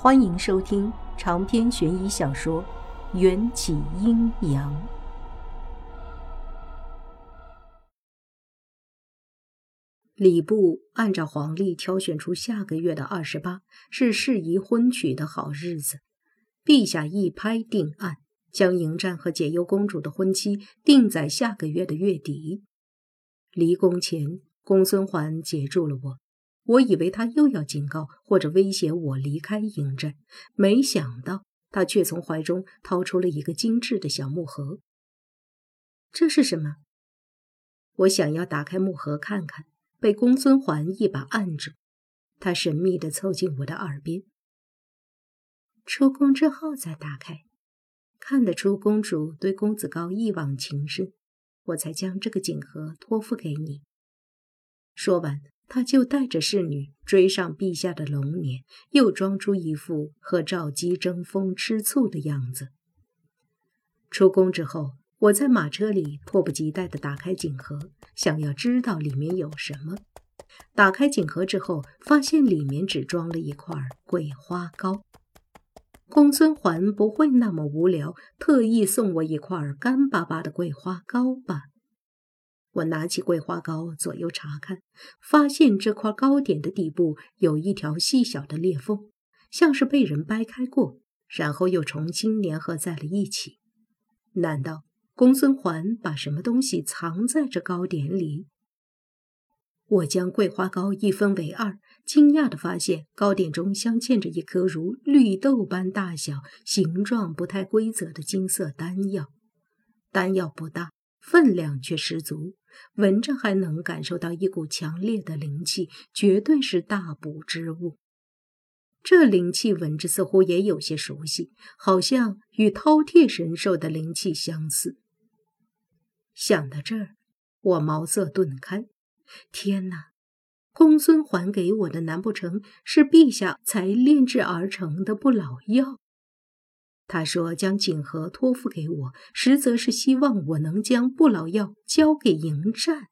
欢迎收听长篇悬疑小说《缘起阴阳》。礼部按照黄历挑选出下个月的二十八是适宜婚娶的好日子，陛下一拍定案，将迎战和解忧公主的婚期定在下个月的月底。离宫前，公孙环截住了我。我以为他又要警告或者威胁我离开营寨，没想到他却从怀中掏出了一个精致的小木盒。这是什么？我想要打开木盒看看，被公孙环一把按住。他神秘地凑近我的耳边：“出宫之后再打开。”看得出公主对公子高一往情深，我才将这个锦盒托付给你。说完。他就带着侍女追上陛下的龙辇，又装出一副和赵姬争风吃醋的样子。出宫之后，我在马车里迫不及待地打开锦盒，想要知道里面有什么。打开锦盒之后，发现里面只装了一块桂花糕。公孙环不会那么无聊，特意送我一块干巴巴的桂花糕吧？我拿起桂花糕，左右查看，发现这块糕点的底部有一条细小的裂缝，像是被人掰开过，然后又重新粘合在了一起。难道公孙环把什么东西藏在这糕点里？我将桂花糕一分为二，惊讶地发现糕点中镶嵌着一颗如绿豆般大小、形状不太规则的金色丹药。丹药不大。分量却十足，闻着还能感受到一股强烈的灵气，绝对是大补之物。这灵气闻着似乎也有些熟悉，好像与饕餮神兽的灵气相似。想到这儿，我茅塞顿开。天哪！公孙还给我的，难不成是陛下才炼制而成的不老药？他说：“将锦盒托付给我，实则是希望我能将不老药交给迎战。”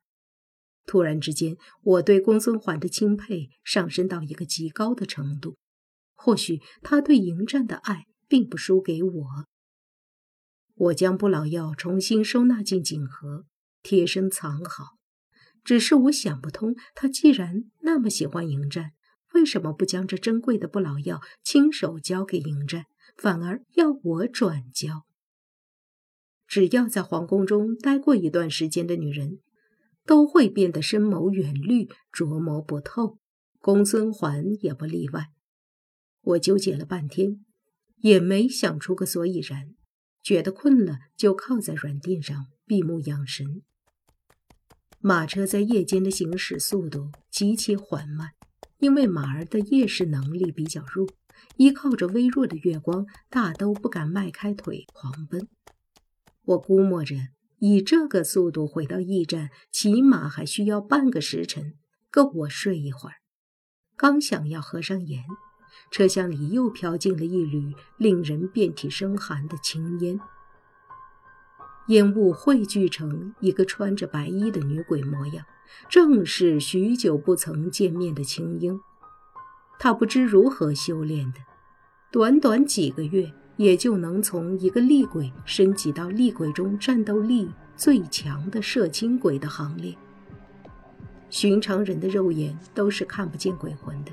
突然之间，我对公孙环的钦佩上升到一个极高的程度。或许他对迎战的爱并不输给我。我将不老药重新收纳进锦盒，贴身藏好。只是我想不通，他既然那么喜欢迎战，为什么不将这珍贵的不老药亲手交给迎战？反而要我转交。只要在皇宫中待过一段时间的女人，都会变得深谋远虑、琢磨不透。公孙环也不例外。我纠结了半天，也没想出个所以然。觉得困了，就靠在软垫上闭目养神。马车在夜间的行驶速度极其缓慢，因为马儿的夜视能力比较弱。依靠着微弱的月光，大都不敢迈开腿狂奔。我估摸着，以这个速度回到驿站，起码还需要半个时辰，够我睡一会儿。刚想要合上眼，车厢里又飘进了一缕令人遍体生寒的青烟，烟雾汇聚成一个穿着白衣的女鬼模样，正是许久不曾见面的青樱。他不知如何修炼的，短短几个月，也就能从一个厉鬼升级到厉鬼中战斗力最强的摄青鬼的行列。寻常人的肉眼都是看不见鬼魂的。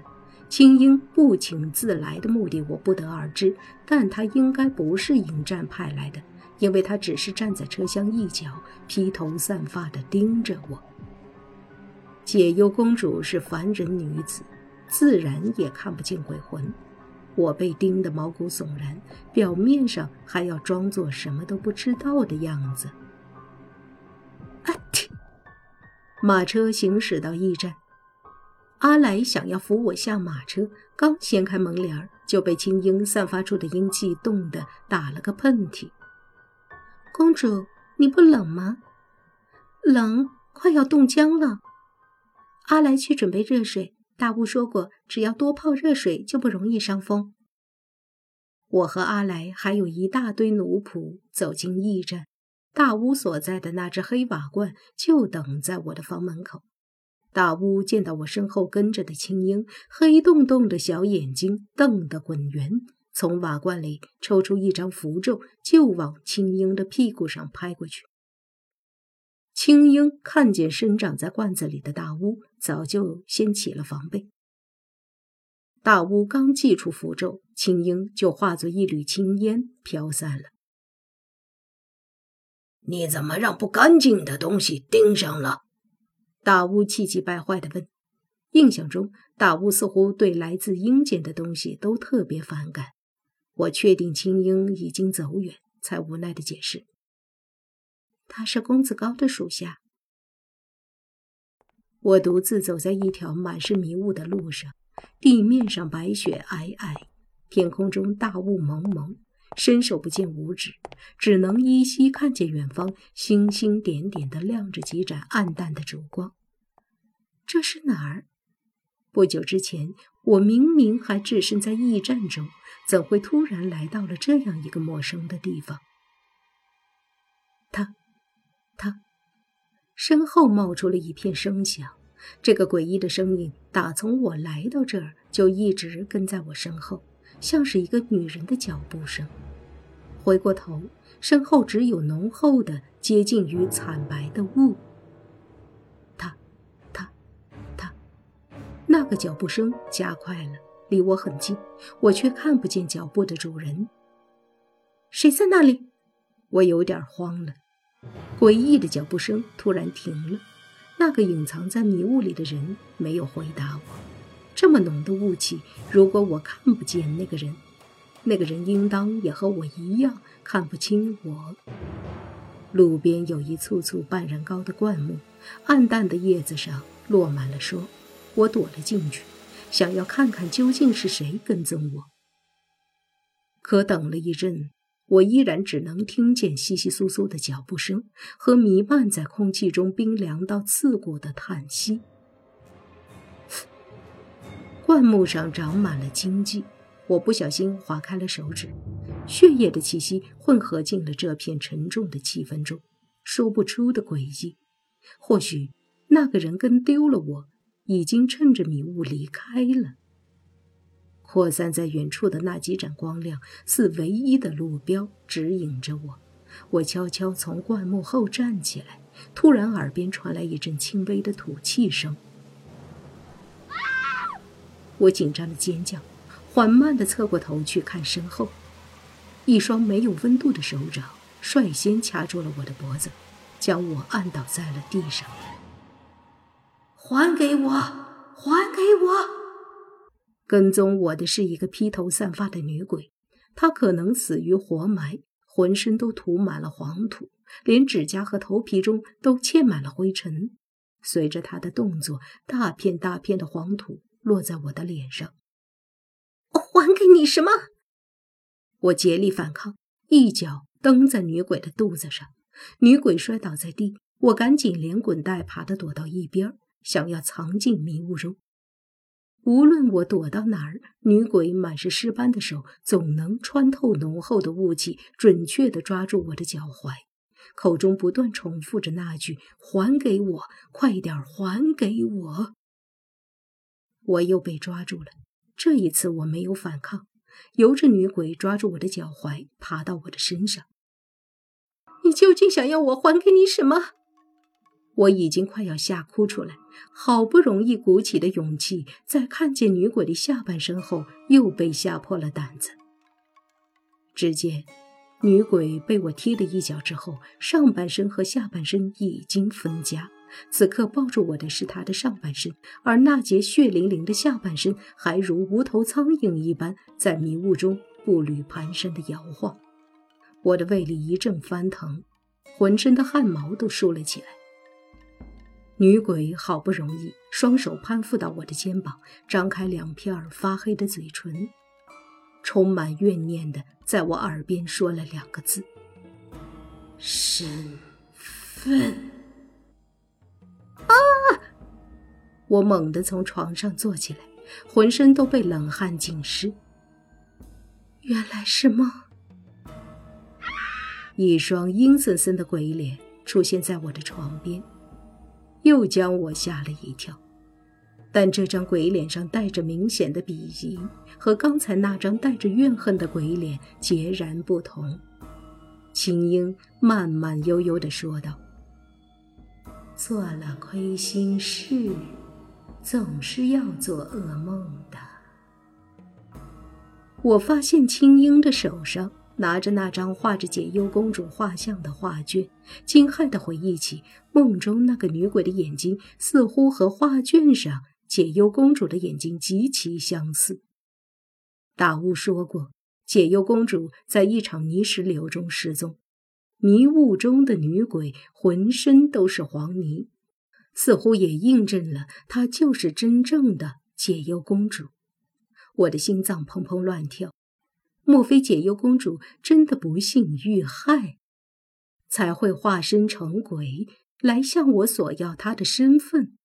青樱不请自来的目的我不得而知，但他应该不是迎战派来的，因为他只是站在车厢一角，披头散发地盯着我。解忧公主是凡人女子。自然也看不见鬼魂，我被盯得毛骨悚然，表面上还要装作什么都不知道的样子。啊！马车行驶到驿站，阿来想要扶我下马车，刚掀开门帘就被青樱散发出的阴气冻得打了个喷嚏。公主，你不冷吗？冷，快要冻僵了。阿来去准备热水。大巫说过，只要多泡热水，就不容易伤风。我和阿来还有一大堆奴仆走进驿站，大巫所在的那只黑瓦罐就等在我的房门口。大巫见到我身后跟着的青鹰，黑洞洞的小眼睛瞪得滚圆，从瓦罐里抽出一张符咒，就往青鹰的屁股上拍过去。青樱看见生长在罐子里的大巫，早就先起了防备。大巫刚祭出符咒，青樱就化作一缕青烟飘散了。你怎么让不干净的东西盯上了？大巫气急败坏地问。印象中，大巫似乎对来自阴间的东西都特别反感。我确定青樱已经走远，才无奈地解释：“他是公子高的属下。”我独自走在一条满是迷雾的路上，地面上白雪皑皑，天空中大雾蒙蒙。伸手不见五指，只能依稀看见远方星星点点的亮着几盏暗淡的烛光。这是哪儿？不久之前，我明明还置身在驿站中，怎会突然来到了这样一个陌生的地方？他，他，身后冒出了一片声响。这个诡异的声音，打从我来到这儿就一直跟在我身后。像是一个女人的脚步声。回过头，身后只有浓厚的、接近于惨白的雾。他，他，他，那个脚步声加快了，离我很近，我却看不见脚步的主人。谁在那里？我有点慌了。诡异的脚步声突然停了，那个隐藏在迷雾里的人没有回答我。这么浓的雾气，如果我看不见那个人，那个人应当也和我一样看不清我。路边有一簇簇半人高的灌木，暗淡的叶子上落满了霜。我躲了进去，想要看看究竟是谁跟踪我。可等了一阵，我依然只能听见窸窸窣窣的脚步声和弥漫在空气中冰凉到刺骨的叹息。灌木上长满了荆棘，我不小心划开了手指，血液的气息混合进了这片沉重的气氛中，说不出的诡异。或许那个人跟丢了我，已经趁着迷雾离开了。扩散在远处的那几盏光亮，似唯一的路标，指引着我。我悄悄从灌木后站起来，突然耳边传来一阵轻微的吐气声。我紧张的尖叫，缓慢地侧过头去看身后，一双没有温度的手掌率先掐住了我的脖子，将我按倒在了地上。还给我！还给我！跟踪我的是一个披头散发的女鬼，她可能死于活埋，浑身都涂满了黄土，连指甲和头皮中都嵌满了灰尘。随着她的动作，大片大片的黄土。落在我的脸上，我还给你什么？我竭力反抗，一脚蹬在女鬼的肚子上，女鬼摔倒在地，我赶紧连滚带爬的躲到一边，想要藏进迷雾中。无论我躲到哪儿，女鬼满是尸斑的手总能穿透浓厚的雾气，准确的抓住我的脚踝，口中不断重复着那句：“还给我，快点还给我。”我又被抓住了，这一次我没有反抗，由着女鬼抓住我的脚踝，爬到我的身上。你究竟想要我还给你什么？我已经快要吓哭出来，好不容易鼓起的勇气，在看见女鬼的下半身后，又被吓破了胆子。只见女鬼被我踢了一脚之后，上半身和下半身已经分家。此刻抱住我的是她的上半身，而那截血淋淋的下半身还如无头苍蝇一般在迷雾中步履蹒跚地摇晃。我的胃里一阵翻腾，浑身的汗毛都竖了起来。女鬼好不容易双手攀附到我的肩膀，张开两片发黑的嘴唇，充满怨念地在我耳边说了两个字：“身份。”啊我猛地从床上坐起来，浑身都被冷汗浸湿。原来是梦。一双阴森森的鬼脸出现在我的床边，又将我吓了一跳。但这张鬼脸上带着明显的鄙夷，和刚才那张带着怨恨的鬼脸截然不同。青樱慢慢悠悠地说道：“做了亏心事，总是要做噩梦的。”我发现青樱的手上拿着那张画着解忧公主画像的画卷，惊骇地回忆起梦中那个女鬼的眼睛，似乎和画卷上解忧公主的眼睛极其相似。大巫说过，解忧公主在一场泥石流中失踪，迷雾中的女鬼浑身都是黄泥，似乎也印证了她就是真正的解忧公主。我的心脏砰砰乱跳，莫非解忧公主真的不幸遇害，才会化身成鬼来向我索要她的身份？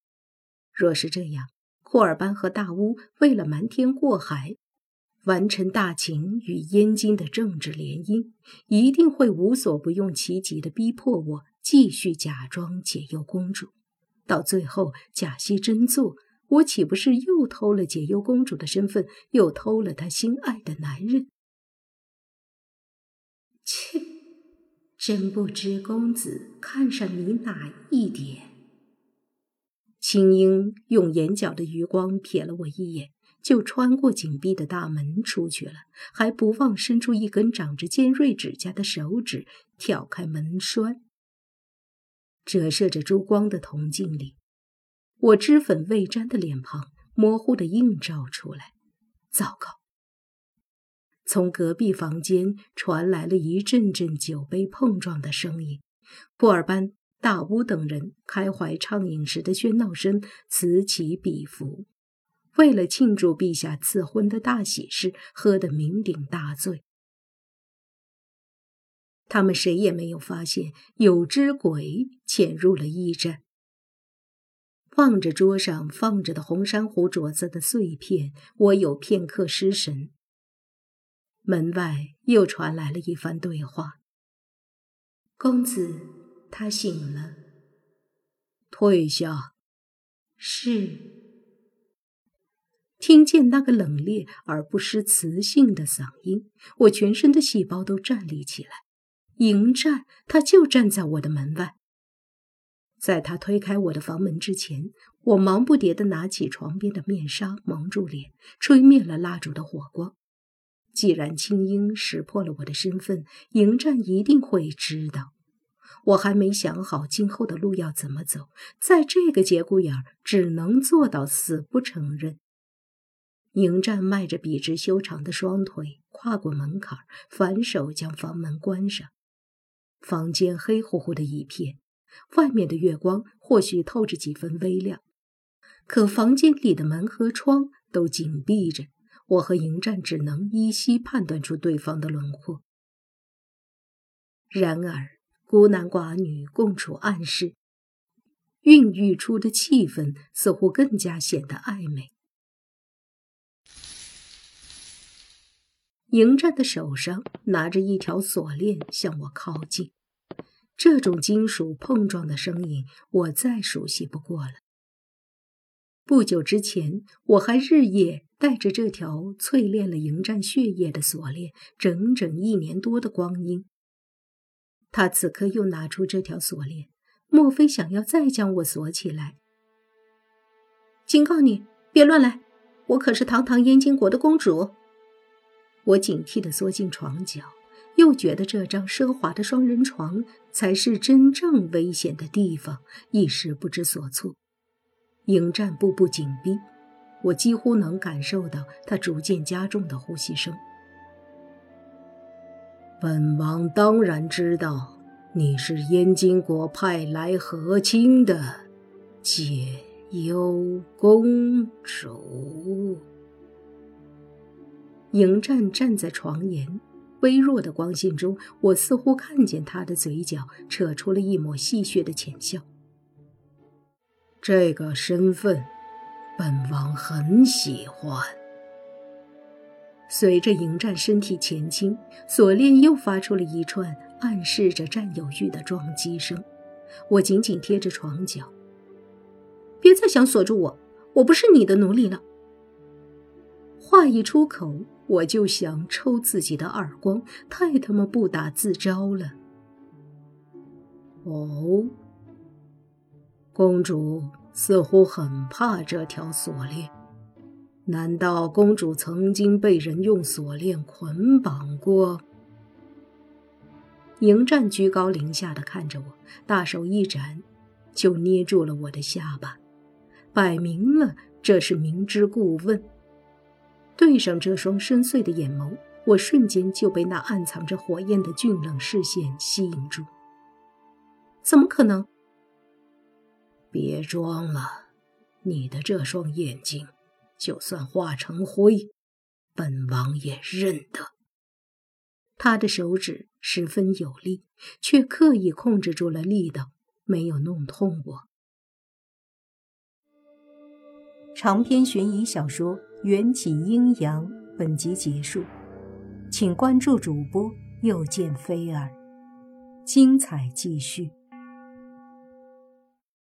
若是这样，库尔班和大巫为了瞒天过海，完成大秦与燕京的政治联姻，一定会无所不用其极的逼迫我继续假装解忧公主，到最后假戏真做。我岂不是又偷了解忧公主的身份，又偷了她心爱的男人？真不知公子看上你哪一点？青英用眼角的余光瞥了我一眼，就穿过紧闭的大门出去了，还不忘伸出一根长着尖锐指甲的手指挑开门栓。折射着珠光的铜镜里。我脂粉未沾的脸庞模糊的映照出来，糟糕！从隔壁房间传来了一阵阵酒杯碰撞的声音，布尔班、大乌等人开怀畅饮时的喧闹声此起彼伏。为了庆祝陛下赐婚的大喜事，喝得酩酊大醉。他们谁也没有发现有只鬼潜入了驿站。望着桌上放着的红珊瑚镯子的碎片，我有片刻失神。门外又传来了一番对话：“公子，他醒了。”退下。是。听见那个冷冽而不失磁性的嗓音，我全身的细胞都站立起来。迎战，他就站在我的门外。在他推开我的房门之前，我忙不迭地拿起床边的面纱蒙住脸，吹灭了蜡烛的火光。既然青英识破了我的身份，迎战一定会知道。我还没想好今后的路要怎么走，在这个节骨眼儿，只能做到死不承认。迎战迈着笔直修长的双腿，跨过门槛，反手将房门关上。房间黑乎乎的一片。外面的月光或许透着几分微亮，可房间里的门和窗都紧闭着，我和迎战只能依稀判断出对方的轮廓。然而，孤男寡女共处暗室，孕育出的气氛似乎更加显得暧昧。迎战的手上拿着一条锁链，向我靠近。这种金属碰撞的声音，我再熟悉不过了。不久之前，我还日夜带着这条淬炼了迎战血液的锁链，整整一年多的光阴。他此刻又拿出这条锁链，莫非想要再将我锁起来？警告你，别乱来！我可是堂堂燕京国的公主。我警惕地缩进床角。又觉得这张奢华的双人床才是真正危险的地方，一时不知所措。迎战步步紧逼，我几乎能感受到他逐渐加重的呼吸声。本王当然知道你是燕京国派来和亲的解忧公主。迎战站在床沿。微弱的光线中，我似乎看见他的嘴角扯出了一抹戏谑的浅笑。这个身份，本王很喜欢。随着迎战身体前倾，锁链又发出了一串暗示着占有欲的撞击声。我紧紧贴着床角，别再想锁住我，我不是你的奴隶了。话一出口，我就想抽自己的耳光，太他妈不打自招了。哦，公主似乎很怕这条锁链。难道公主曾经被人用锁链捆绑过？迎战居高临下的看着我，大手一展，就捏住了我的下巴，摆明了这是明知故问。对上这双深邃的眼眸，我瞬间就被那暗藏着火焰的峻冷视线吸引住。怎么可能？别装了，你的这双眼睛。就算化成灰，本王也认得。他的手指十分有力，却刻意控制住了力道，没有弄痛我。长篇悬疑小说《缘起阴阳》本集结束，请关注主播，又见菲儿，精彩继续。